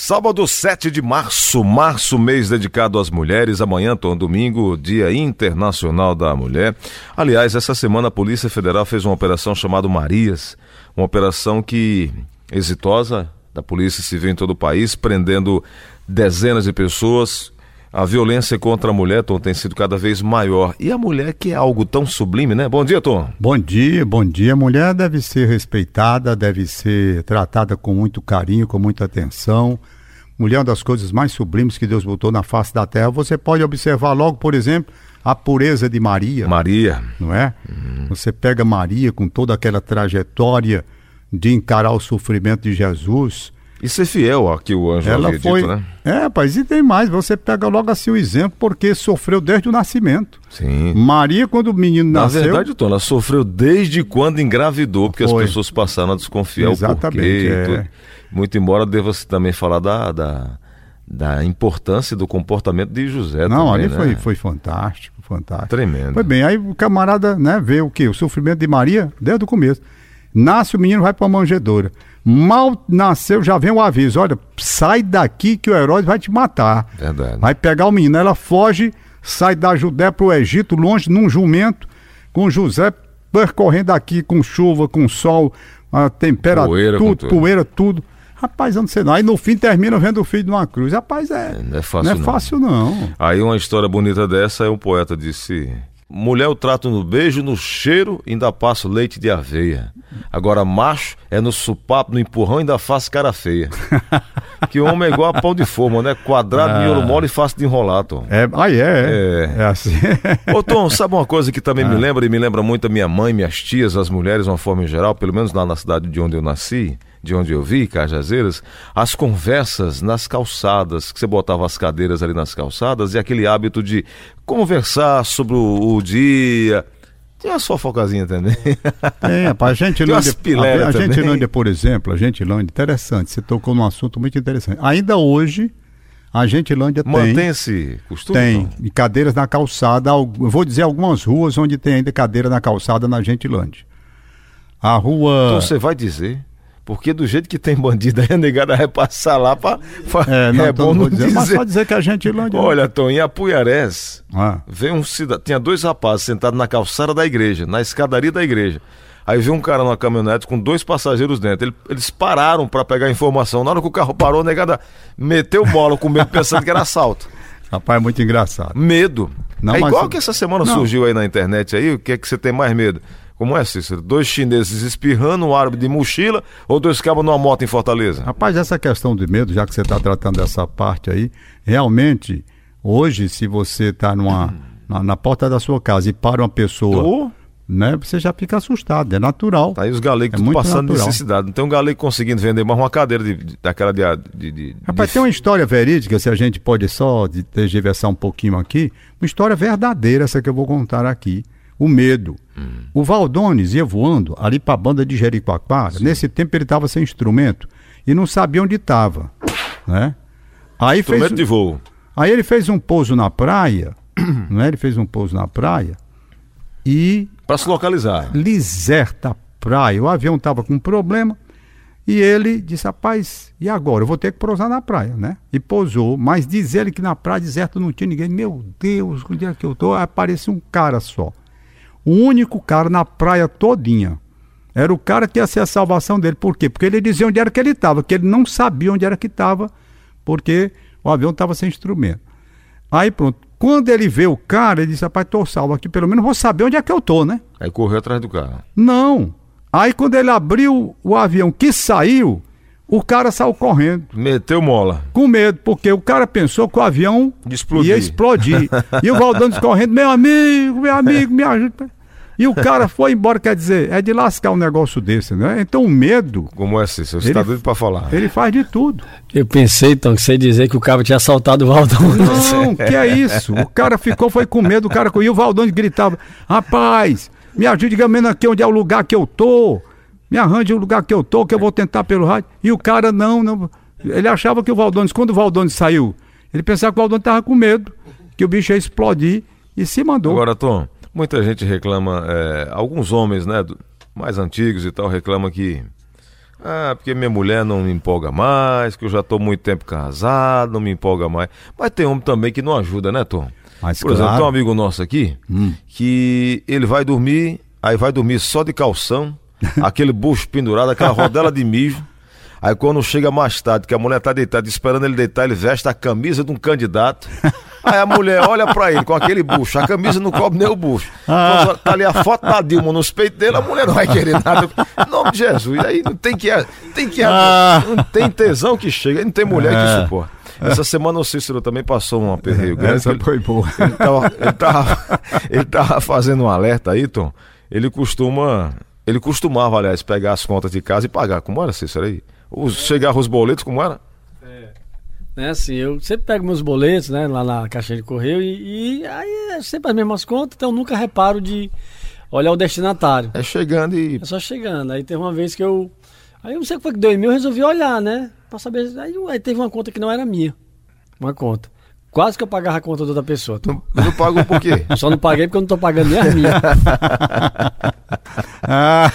Sábado 7 de março, março, mês dedicado às mulheres. Amanhã, Tom, domingo, Dia Internacional da Mulher. Aliás, essa semana a Polícia Federal fez uma operação chamada Marias, uma operação que exitosa da Polícia Civil em todo o país, prendendo dezenas de pessoas. A violência contra a mulher, Tom, tem sido cada vez maior. E a mulher que é algo tão sublime, né? Bom dia, Tom. Bom dia, bom dia. A mulher deve ser respeitada, deve ser tratada com muito carinho, com muita atenção. Mulher é uma das coisas mais sublimes que Deus botou na face da terra. Você pode observar logo, por exemplo, a pureza de Maria. Maria. Não é? Uhum. Você pega Maria com toda aquela trajetória de encarar o sofrimento de Jesus e ser fiel ao que o anjo Ela havia foi... dito, né? É, rapaz, e tem mais. Você pega logo assim o exemplo, porque sofreu desde o nascimento. Sim. Maria, quando o menino Na nasceu... Na verdade, Tom, ela sofreu desde quando engravidou, porque foi. as pessoas passaram a desconfiar Exatamente, o porquê. É. Muito embora deva-se também falar da, da, da, importância do comportamento de José Não, também, ali né? foi, foi fantástico, fantástico. Tremendo. Foi bem, aí o camarada né, vê o quê? O sofrimento de Maria desde o começo. Nasce o menino, vai para a manjedoura. Mal nasceu, já vem o aviso: olha, sai daqui que o herói vai te matar. Verdade. Vai pegar o menino. Ela foge, sai da Judéia para o Egito, longe, num jumento, com José percorrendo aqui com chuva, com sol, a temperatura, poeira, tudo, tudo, poeira, tudo. Rapaz, eu não sei não. Aí no fim termina vendo o filho numa cruz. Rapaz, é. Não é fácil, não. É não. fácil, não. Aí uma história bonita dessa é um poeta disse. Mulher eu trato no beijo, no cheiro, ainda passo leite de aveia. Agora macho é no supapo, no empurrão, ainda faço cara feia. que o homem é igual a pão de forma, né? Quadrado, ah. miolo mole e fácil de enrolar, Tom. É, aí é, é. É assim. Ô Tom, sabe uma coisa que também ah. me lembra e me lembra muito a minha mãe, minhas tias, as mulheres de uma forma em geral, pelo menos lá na cidade de onde eu nasci? de onde eu vi, Cajazeiras, as conversas nas calçadas, que você botava as cadeiras ali nas calçadas e aquele hábito de conversar sobre o, o dia. Tem uma fofocazinha também. Tem, rapaz. A Gentilândia, a, a Gentilândia, por exemplo, a Gentilândia, interessante, você tocou num assunto muito interessante. Ainda hoje, a Gentilândia Mantém tem. Mantém esse costume? Tem. E cadeiras na calçada. Eu vou dizer algumas ruas onde tem ainda cadeira na calçada na Gentilândia. A rua. Então você vai dizer? Porque do jeito que tem bandido aí, a negada vai passar lá para. É, não, é bom não dizer, dizer. Mas só dizer que a gente lá. Olha, Tom, em Apuiarés, ah. veio um cidadão. Tinha dois rapazes sentados na calçada da igreja, na escadaria da igreja. Aí veio um cara numa caminhonete com dois passageiros dentro. Eles pararam para pegar informação. Na hora que o carro parou, a negada meteu bola com medo, pensando que era assalto. Rapaz, é muito engraçado. Medo. Não, é igual mas... que essa semana não. surgiu aí na internet aí, o que é que você tem mais medo? Como é, Cícero? Dois chineses espirrando, um árabe de mochila ou dois cabos numa moto em Fortaleza? Rapaz, essa questão de medo, já que você está tratando dessa parte aí, realmente, hoje, se você está numa, na, na, porta da sua casa e para uma pessoa. Oh. Né, você já fica assustado, é natural. Tá aí os galegos é passando natural. necessidade. Não tem um galego conseguindo vender mais uma cadeira de, de daquela de, de, de Rapaz, tem uma história verídica, se a gente pode só tergiversar um pouquinho aqui, uma história verdadeira, essa que eu vou contar aqui o medo. Hum. O Valdones ia voando ali para a banda de Jericoacoara. Nesse tempo ele estava sem instrumento e não sabia onde estava. Né? Aí instrumento fez, de voo. Aí ele fez um pouso na praia. né? Ele fez um pouso na praia e. Para se localizar. Liserta praia. O avião estava com problema. E ele disse, rapaz, e agora? Eu vou ter que pousar na praia, né? E pousou, mas diz ele que na praia deserta não tinha ninguém. Meu Deus, onde é que eu tô? Apareceu um cara só o único cara na praia todinha. Era o cara que ia ser a salvação dele. Por quê? Porque ele dizia onde era que ele estava, que ele não sabia onde era que estava, porque o avião estava sem instrumento. Aí pronto. Quando ele vê o cara, ele disse, rapaz, tô salvo aqui, pelo menos vou saber onde é que eu tô, né? Aí correu atrás do carro. Não. Aí quando ele abriu o avião que saiu, o cara saiu correndo. Meteu mola. Com medo, porque o cara pensou que o avião explodir. ia explodir. e o Valdanes correndo, meu amigo, meu amigo, me ajuda. E o cara foi embora, quer dizer, é de lascar um negócio desse, né? Então o medo. Como é assim? Você está doido para falar. Ele faz de tudo. Eu pensei, então, que você dizer que o cara tinha assaltado o Valdão. Não, que é isso? O cara ficou, foi com medo, o cara. E o Valdão gritava: rapaz, me ajude gamendo aqui onde é o lugar que eu tô. Me arranje o lugar que eu tô, que eu vou tentar pelo rádio. E o cara não, não. Ele achava que o Valdones, quando o Valdones saiu, ele pensava que o Valdones estava com medo, que o bicho ia explodir e se mandou. Agora, Tom, Muita gente reclama, é, alguns homens, né, mais antigos e tal, reclamam que Ah, porque minha mulher não me empolga mais, que eu já tô muito tempo casado, não me empolga mais. Mas tem homem também que não ajuda, né, Tom? Mas, Por exemplo, claro. tem um amigo nosso aqui Hum. que ele vai dormir, aí vai dormir só de calção, aquele bucho pendurado, aquela rodela de mijo. Aí quando chega mais tarde, que a mulher tá deitada, esperando ele deitar, ele veste a camisa de um candidato. Aí a mulher olha pra ele com aquele bucho, a camisa não cobre nem o bucho. Quando tá ali a foto da Dilma nos peitos dele, a mulher não vai querer nada. Em nome de Jesus, aí não tem que. Tem que Ah. não tem tesão que chega, não tem mulher É. que suporta. Essa semana o Cícero também passou um aperreio grande. Essa foi boa. ele tava, ele, tava, ele tava fazendo um alerta aí, Tom. Ele costuma. Ele costumava, aliás, pegar as contas de casa e pagar. Como era, Cícero aí? Os, chegava os boletos, como era? Né, assim, eu sempre pego meus boletos, né, lá na caixa de correio e, e aí é sempre as mesmas contas, então eu nunca reparo de olhar o destinatário. É chegando e. É só chegando. Aí teve uma vez que eu. Aí eu não sei o que foi que deu em mim, eu resolvi olhar, né? Pra saber. Aí, aí teve uma conta que não era minha. Uma conta. Quase que eu pagava a conta da outra pessoa. Não, não pagou por quê? Eu só não paguei porque eu não tô pagando nem a minha. Ah,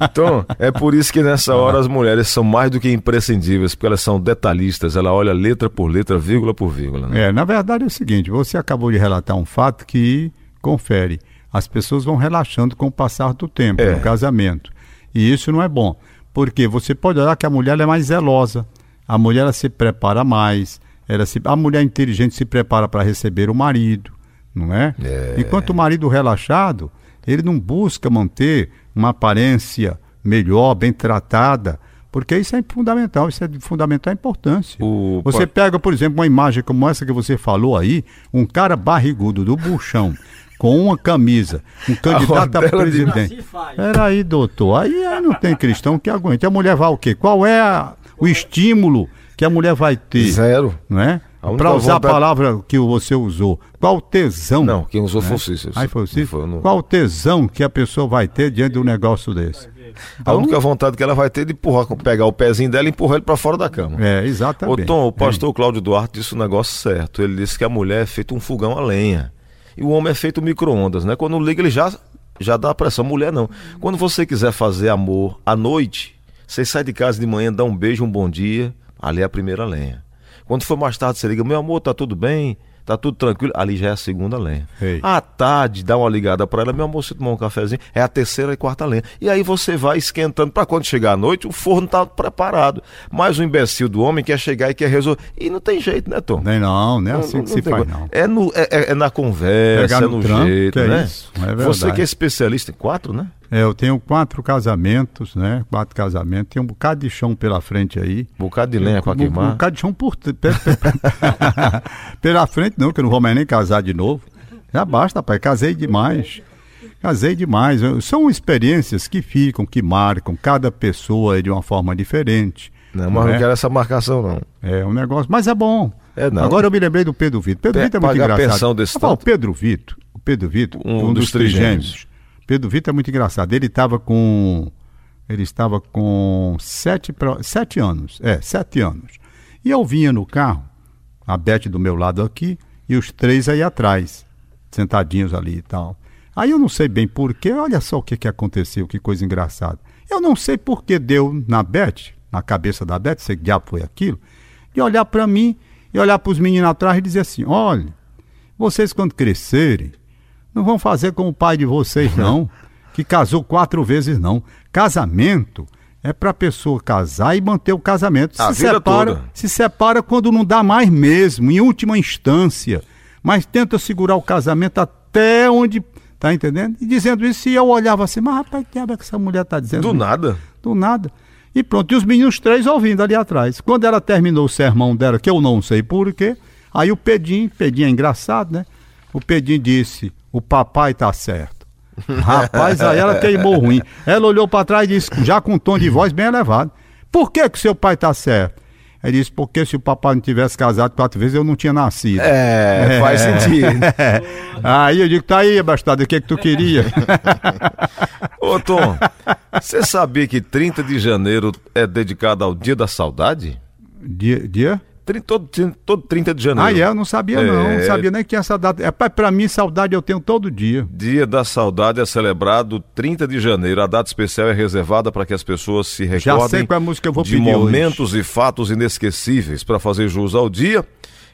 Então, é por isso que nessa hora as mulheres são mais do que imprescindíveis, porque elas são detalhistas, ela olha letra por letra, vírgula por vírgula. Né? é, na verdade é o seguinte, você acabou de relatar um fato que confere. As pessoas vão relaxando com o passar do tempo É. no casamento. E isso não é bom. Porque você pode olhar que a mulher ela é mais zelosa. A mulher ela se prepara mais. Ela se, a mulher inteligente se prepara para receber o marido, não é? É. Enquanto o marido relaxado, ele não busca manter uma aparência melhor, bem tratada, porque isso é fundamental, isso é de fundamental importância. O- Você pega, por exemplo, uma imagem como essa que você falou aí, um cara barrigudo do buchão, com uma camisa, um candidato a de- presidente. Assim. Peraí, doutor, aí, aí não tem cristão que aguente. A mulher vai o quê? Qual é a- o estímulo que a mulher vai ter? Zero. É? A única Para usar vontade- a palavra que você usou. Qual o tesão? Não, quem usou foi o Cícero. Aí foi o Cícero. foi, não- Qual o tesão que a pessoa vai ter diante de um negócio desse? A única vontade que ela vai ter é de empurrar, pegar o pezinho dela e empurrar ele pra fora da cama. É, exatamente. Tom, o pastor Cláudio Duarte disse um negócio certo. Ele disse que a mulher é feito um fogão a lenha. E o homem é feito micro-ondas, né? Quando liga, ele já, já dá pressão. Mulher não. Quando você quiser fazer amor à noite, você sai de casa de manhã, dá um beijo, um bom dia. Ali é a primeira lenha. Quando for mais tarde, você liga, meu amor, tá tudo bem? Tá tudo tranquilo? Ali já é a segunda lenha. Ei. À tarde, dá uma ligada pra ela, meu amor, você tomar um cafezinho, é a terceira e quarta lenha. E aí você vai esquentando pra quando chegar à noite, o forno tá preparado. Mas o imbecil do homem quer chegar e quer resolver. E não tem jeito, né, Tom? Nem não, não é assim Não- que não se faz, coisa. não. É, no, é, é- é na conversa, Pegar é no no tranco, jeito, é né? isso, é Você verdade. que é especialista em quatro, né? É, eu tenho quatro casamentos, né? Quatro casamentos. Tem um bocado de chão pela frente aí. Bocado de lenha Um- Um queimar. bocado de chão por... pe- pe- pela frente não, que eu não vou mais nem casar de novo. Já basta, pai. Casei demais. Casei demais. São experiências que ficam, que marcam. Cada pessoa de uma forma diferente. Não, mas é? não quero essa marcação, não. É um negócio, mas é bom. É, não. Agora eu me lembrei do Pedro Vitor. Pedro Pe- Vitor é muito engraçado. pensão desse Rapaz, o. Pedro Vitor, o Pedro Vitor, Um um, dos dos trigêmeos. Pedro Vitor é muito engraçado. Ele estava com ele estava com sete, sete anos. É, sete anos. E eu vinha no carro, a Beth do meu lado aqui e os três aí atrás, sentadinhos ali e tal. Aí eu não sei bem porquê, olha só o que, que aconteceu, que coisa engraçada. Eu não sei por que deu na Beth, na cabeça da Beth, sei que diabo foi aquilo, de olhar para mim e olhar para os meninos atrás e dizer assim: olha, vocês quando crescerem, não vão fazer como o pai de vocês, não, que casou quatro vezes, não. Casamento é para pessoa casar e manter o casamento. A se separa, toda. se separa quando não dá mais mesmo, em última instância. Mas tenta segurar o casamento até onde. Tá entendendo? E dizendo isso, e eu olhava assim, mas rapaz, que diabo é que essa mulher tá dizendo? Do nada. Do nada. E pronto, e os meninos três ouvindo ali atrás. Quando ela terminou o sermão dela, que eu não sei porquê, aí o Pedinho, Pedinho é engraçado, né? O Pedinho disse: o papai tá certo. Rapaz, aí ela queimou ruim. Ela olhou para trás e disse, já com um tom de voz bem elevado: Por que que seu pai tá certo? Ele disse: Porque se o papai não tivesse casado quatro vezes, eu não tinha nascido. É, faz sentido. Aí eu digo: Tá aí, bastardo, o que que tu queria? Ô, Tom, você sabia que 30 de janeiro é dedicado ao Dia da Saudade? dia, dia? Todo, todo 30 de janeiro. Ah, é? Eu não sabia, não. É. Não sabia nem que essa data. É, pai, pra mim, saudade eu tenho todo dia. Dia da Saudade é celebrado 30 de janeiro. A data especial é reservada para que as pessoas se Já recordem sei qual é a música que eu vou de pedir hoje. momentos e fatos inesquecíveis. Para fazer jus ao dia,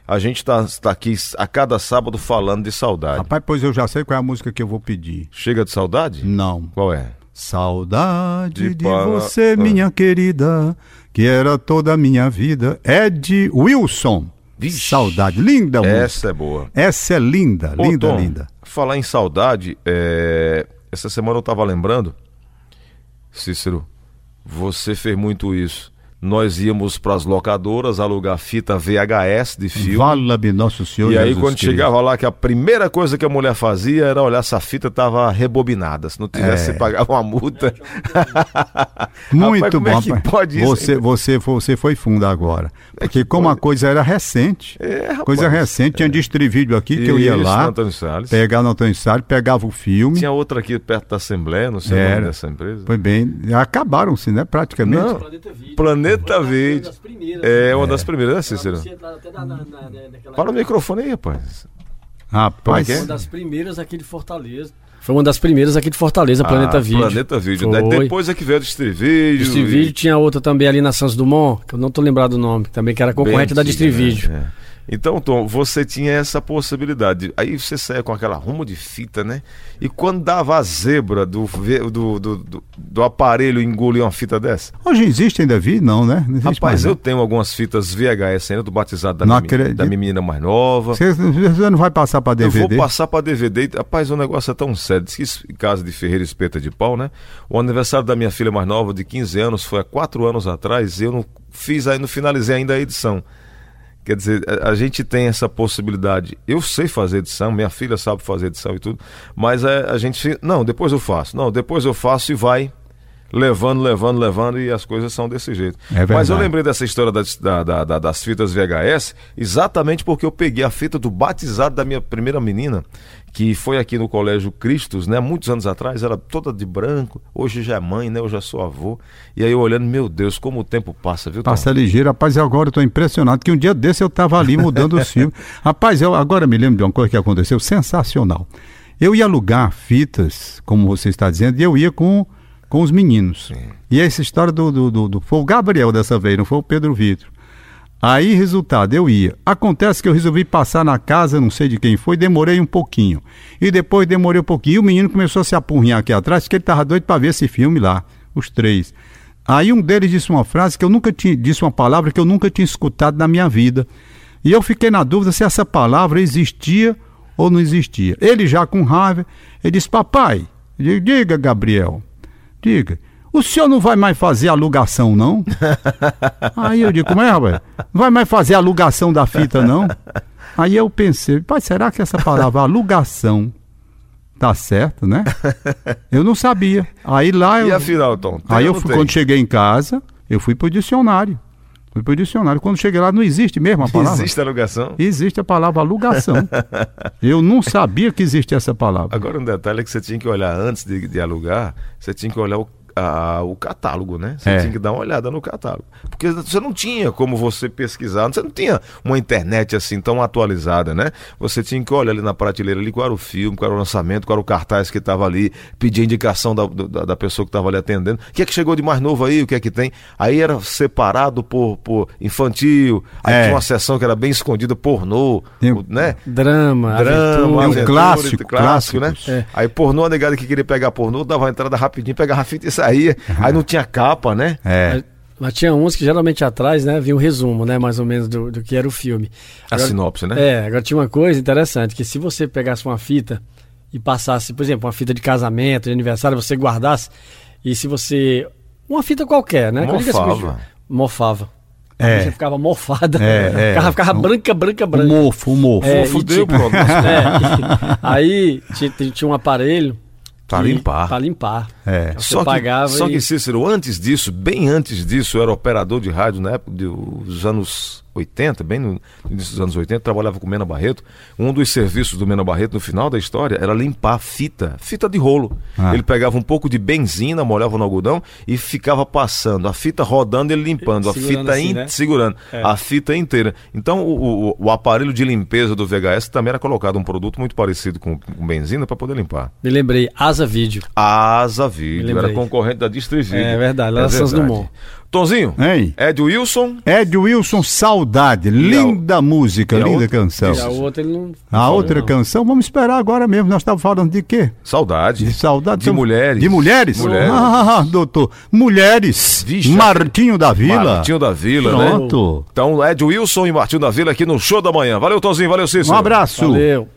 a gente está aqui a cada sábado falando de saudade. Rapaz, pois eu já sei qual é a música que eu vou pedir. Chega de saudade? Não. Qual é? Saudade De de, para- você, Ah. minha querida, que era toda a minha vida. De Wilson. Vixe. Saudade. Linda música. Essa é boa. Essa é linda, Ô, linda, Tom, linda. Falar em saudade, é, essa semana eu tava lembrando, Cícero, você fez muito isso. Nós íamos para as locadoras alugar fita VHS de filme. Vala-me Nosso Senhor. E aí, Jesus quando querido. chegava lá, que a primeira coisa que a mulher fazia era olhar se a fita tava rebobinada. Se não tivesse, É. você pagava uma multa. Muito Rapaz, bom. é que rapaz. pode isso, Você, você, foi- você foi fundo agora. Porque como a coisa era recente, É, rapaz. coisa recente, tinha distrivídeo aqui que eu ia Isso, lá, no Antônio Salles. pegar no Antônio Salles, pegava o filme. Tinha outra aqui perto da Assembleia, não sei o Era. nome dessa empresa. Foi bem. Acabaram-se, né? Praticamente. Não. Planeta Vídeo. Planeta Primeiras. É uma das primeiras, né, Cícero? Para o microfone aí, rapaz. Rapaz, é que Uma das primeiras aqui de Fortaleza. Foi uma das primeiras aqui de Fortaleza, Planeta Ah, Vídeo. Planeta Vídeo. né? Foi. Depois é que veio o Distrivídeo. Distrivídeo tinha outra também ali na Santos Dumont, que eu não tô lembrado do nome, também que era concorrente da Distrivídeo. É. Então, Tom, você tinha essa possibilidade. Aí você saia com aquela rumo de fita, né? E quando dava a zebra do, do, do, do, aparelho engolir uma fita dessa? hoje existe ainda vi? Não, né? Não Rapaz, mais, eu não. tenho algumas fitas VHS ainda do batizado da, Não minha, acredito. da minha menina mais nova. Você, você não vai passar para Eu vou DVD? passar pra DVD. Rapaz, o negócio é tão sério. Diz que em casa de Ferreira Espeta de Pau, né? O aniversário da minha filha mais nova, de 15 anos, foi há 4 anos atrás. E eu não fiz ainda, não finalizei ainda a edição. Quer dizer, a, gente tem essa possibilidade. Eu sei fazer edição, minha filha sabe fazer edição e tudo, mas a, a gente. Não, depois eu faço. Não, depois eu faço e vai levando, levando, levando, e as coisas são desse jeito. É mas eu lembrei dessa história das, da- da- da- das fitas VHS exatamente porque eu peguei a fita do batizado da minha primeira menina, que foi aqui no Colégio Cristos, né? Muitos anos atrás, ela toda de branco, hoje já é mãe, né? Eu já sou avô. E aí eu olhando, meu Deus, como o tempo passa, viu? Tom? Passa ligeiro, rapaz, e agora eu tô impressionado que um dia desse eu tava ali mudando os filmes. Rapaz, eu agora me lembro de uma coisa que aconteceu sensacional. Eu ia alugar fitas, como você está dizendo, e eu ia com, com os meninos. E essa história do, do, do, do- Foi o Gabriel dessa vez, não foi o Pedro Vitor. Aí, resultado, eu ia. Acontece que eu resolvi passar na casa, não sei de quem foi, demorei um pouquinho. E depois demorei um pouquinho, e o menino começou a se apurrinhar aqui atrás, porque ele estava doido para ver esse filme lá, os três. Aí um deles disse uma frase que eu nunca tinha, disse uma palavra que eu nunca tinha escutado na minha vida. E eu fiquei na dúvida se essa palavra existia ou não existia. Ele já com raiva, ele disse, papai, diga, Gabriel, diga, o senhor não vai mais fazer alugação, não? Aí eu digo, como é, rapaz? Não vai mais fazer alugação da fita, não? Aí eu pensei, pai, será que essa palavra alugação tá certo, né? Eu não sabia. Aí lá eu. E afinal, Tom? Aí eu fui, quando cheguei em casa, eu fui pro dicionário. Fui pro dicionário. Quando cheguei lá, não existe mesmo a palavra. Existe alugação? Existe a palavra alugação. eu não sabia que existia essa palavra. Agora um detalhe é que você tinha que olhar antes de, de alugar, você tinha que olhar o, a- o catálogo, né? Você É. tinha que dar uma olhada no catálogo. Porque você não tinha como você pesquisar, você não tinha uma internet assim tão atualizada, né? Você tinha que olhar ali na prateleira ali qual era o filme, qual era o lançamento, qual era o cartaz que estava ali, pedir a indicação da, da, da pessoa que estava ali atendendo. O que é que chegou de mais novo aí? O que é que tem? Aí era separado por, por infantil, aí É. tinha uma seção que era bem escondida, pornô, o- né? Drama, Drama, aventura. um clássico, clássico, né? É. Aí pornô, a negada que queria pegar pornô, dava uma entrada rapidinho, pegava a fita e saía. Aí não tinha capa, né? É. Mas, tinha uns que geralmente atrás, né, vinha um resumo, né, mais ou menos do, do que era o filme. A Agora- sinopse, né? É, agora tinha uma coisa interessante, que se você pegasse uma fita e passasse, por exemplo, uma fita de casamento, de aniversário, você guardasse, e se você... Uma fita qualquer, né? Quando diga assim, Mofava. mofava. É. Você ficava mofada. É, é. Ficava, ficava branca, branca, branca. mofo, o mofo. É, fudeu, tinha-. É, aí tinha, tinha um aparelho... Pra que- limpar. Pra limpar. É. Só que, só e- que, Cícero, antes disso, bem antes disso, eu era operador de rádio na época dos anos 80, bem no início dos anos 80, trabalhava com o Mena Barreto. Um dos serviços do Mena Barreto no final da história era limpar fita, fita de rolo. Ah. Ele pegava um pouco de benzina, molhava no algodão e ficava passando, a fita rodando e ele limpando, a Segurando fita assim, in- né? segurando, É. a fita inteira. Então o, o- o aparelho de limpeza do VHS também era colocado um produto muito parecido com, com benzina para poder limpar. Me lembrei, Asa Vídeo. Asa Vídeo, era concorrente da Distrivídeo. É verdade, lá na Santos Dumont. Tonzinho, Hein? Ed Wilson, Ed Wilson, Saudade. Linda música, e linda outra? canção. E a outra ele não. A outra não. canção, vamos esperar agora mesmo. Nós estávamos falando de quê? saudade. De saudade. De mulheres. De mulheres? Mulheres. Ah, doutor. Mulheres. Vixe, Martinho da Vila. Martinho da Vila, né? Pronto. Então, Ed Wilson e Martinho da Vila aqui no Show da Manhã. Valeu, Tonzinho, valeu, Cícero. Um abraço. Valeu.